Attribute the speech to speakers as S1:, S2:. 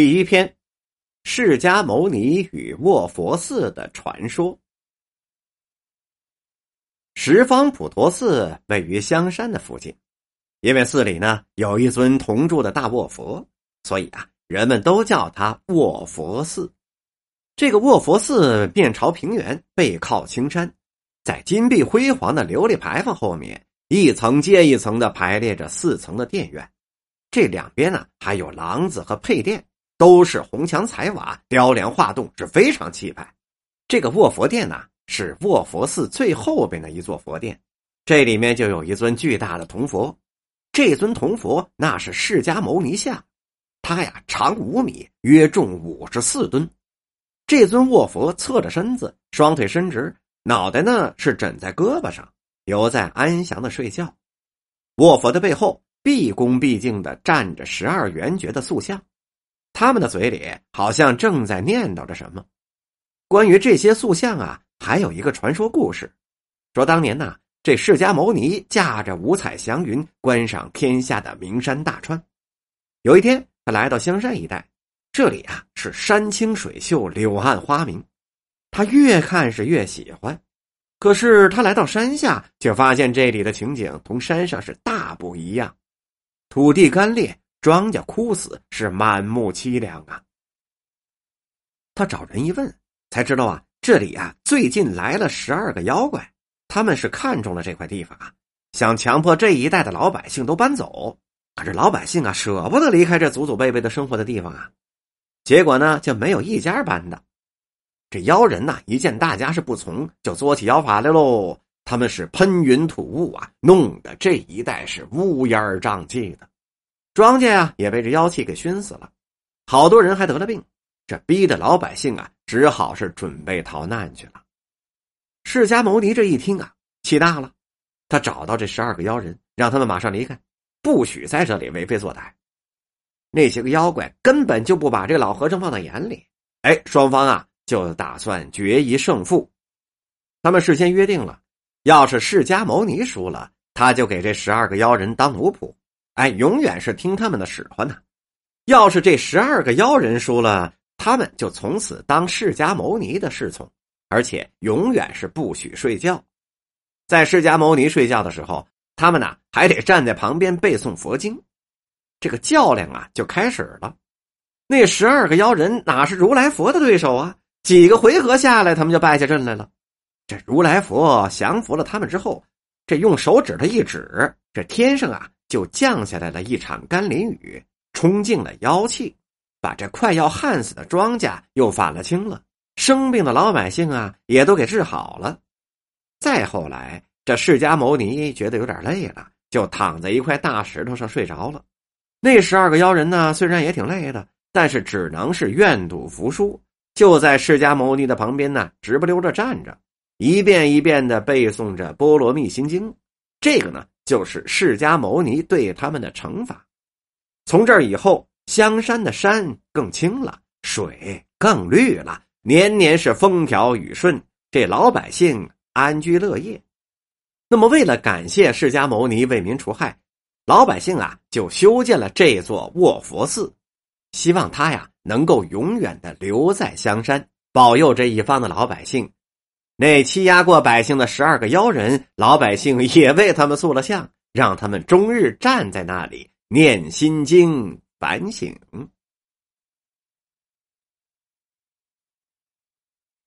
S1: 第一篇：释迦牟尼与卧佛寺的传说。十方普陀寺位于香山的附近，因为寺里呢有一尊铜铸的大卧佛，所以啊，人们都叫它卧佛寺。这个卧佛寺面朝平原，背靠青山，在金碧辉煌的琉璃牌坊后面，一层接一层的排列着四层的殿院，这两边呢还有廊子和配殿。都是红墙彩瓦，雕梁画栋，是非常气派。这个卧佛殿呢，是卧佛寺最后边的一座佛殿，这里面就有一尊巨大的铜佛。这尊铜佛那是释迦牟尼像，它呀长五米，约重五十四吨。这尊卧佛侧着身子，双腿伸直，脑袋呢是枕在胳膊上，犹在安详的睡觉。卧佛的背后，毕恭毕敬的站着十二圆觉的塑像。他们的嘴里好像正在念叨着什么。关于这些塑像啊，还有一个传说故事，说当年呢，这释迦牟尼驾着五彩祥云，观赏天下的名山大川。有一天，他来到香山一带，这里啊是山清水秀，柳暗花明，他越看是越喜欢。可是他来到山下，却发现这里的情景同山上是大不一样，土地干裂。庄稼枯死，是满目凄凉啊！他找人一问，才知道啊，这里啊最近来了十二个妖怪，他们是看中了这块地方啊，想强迫这一带的老百姓都搬走。可是老百姓啊，舍不得离开这祖祖辈辈的生活的地方啊，结果呢，就没有一家搬的。这妖人呐，一见大家是不从，就作起妖法来喽。他们是喷云吐雾啊，弄得这一带是乌烟瘴气的。庄稼呀，也被这妖气给熏死了，好多人还得了病，这逼得老百姓啊，只好是准备逃难去了。释迦牟尼这一听啊，气大了，他找到这十二个妖人，让他们马上离开，不许在这里为非作歹。那些个妖怪根本就不把这个老和尚放在眼里，哎，双方啊就打算决一胜负。他们事先约定了，要是释迦牟尼输了，他就给这十二个妖人当奴仆。哎，永远是听他们的使唤呢。要是这十二个妖人输了，他们就从此当释迦牟尼的侍从，而且永远是不许睡觉。在释迦牟尼睡觉的时候，他们呢还得站在旁边背诵佛经。这个较量啊就开始了。那十二个妖人哪是如来佛的对手啊？几个回合下来，他们就败下阵来了。这如来佛降服了他们之后，这用手指头一指，这天上啊。就降下来了一场甘霖雨，冲净了妖气，把这快要旱死的庄稼又反了清了，生病的老百姓啊也都给治好了。再后来，这释迦牟尼觉得有点累了，就躺在一块大石头上睡着了。那十二个妖人呢，虽然也挺累的，但是只能是愿赌服输，就在释迦牟尼的旁边呢，直不溜着站着，一遍一遍的背诵着《波罗蜜心经》。这个呢。就是释迦牟尼对他们的惩罚。从这儿以后，香山的山更青了，水更绿了，年年是风调雨顺，这老百姓安居乐业。那么，为了感谢释迦牟尼为民除害，老百姓啊就修建了这座卧佛寺，希望他呀能够永远的留在香山，保佑这一方的老百姓。那欺压过百姓的十二个妖人，老百姓也为他们塑了像，让他们终日站在那里念心经反省。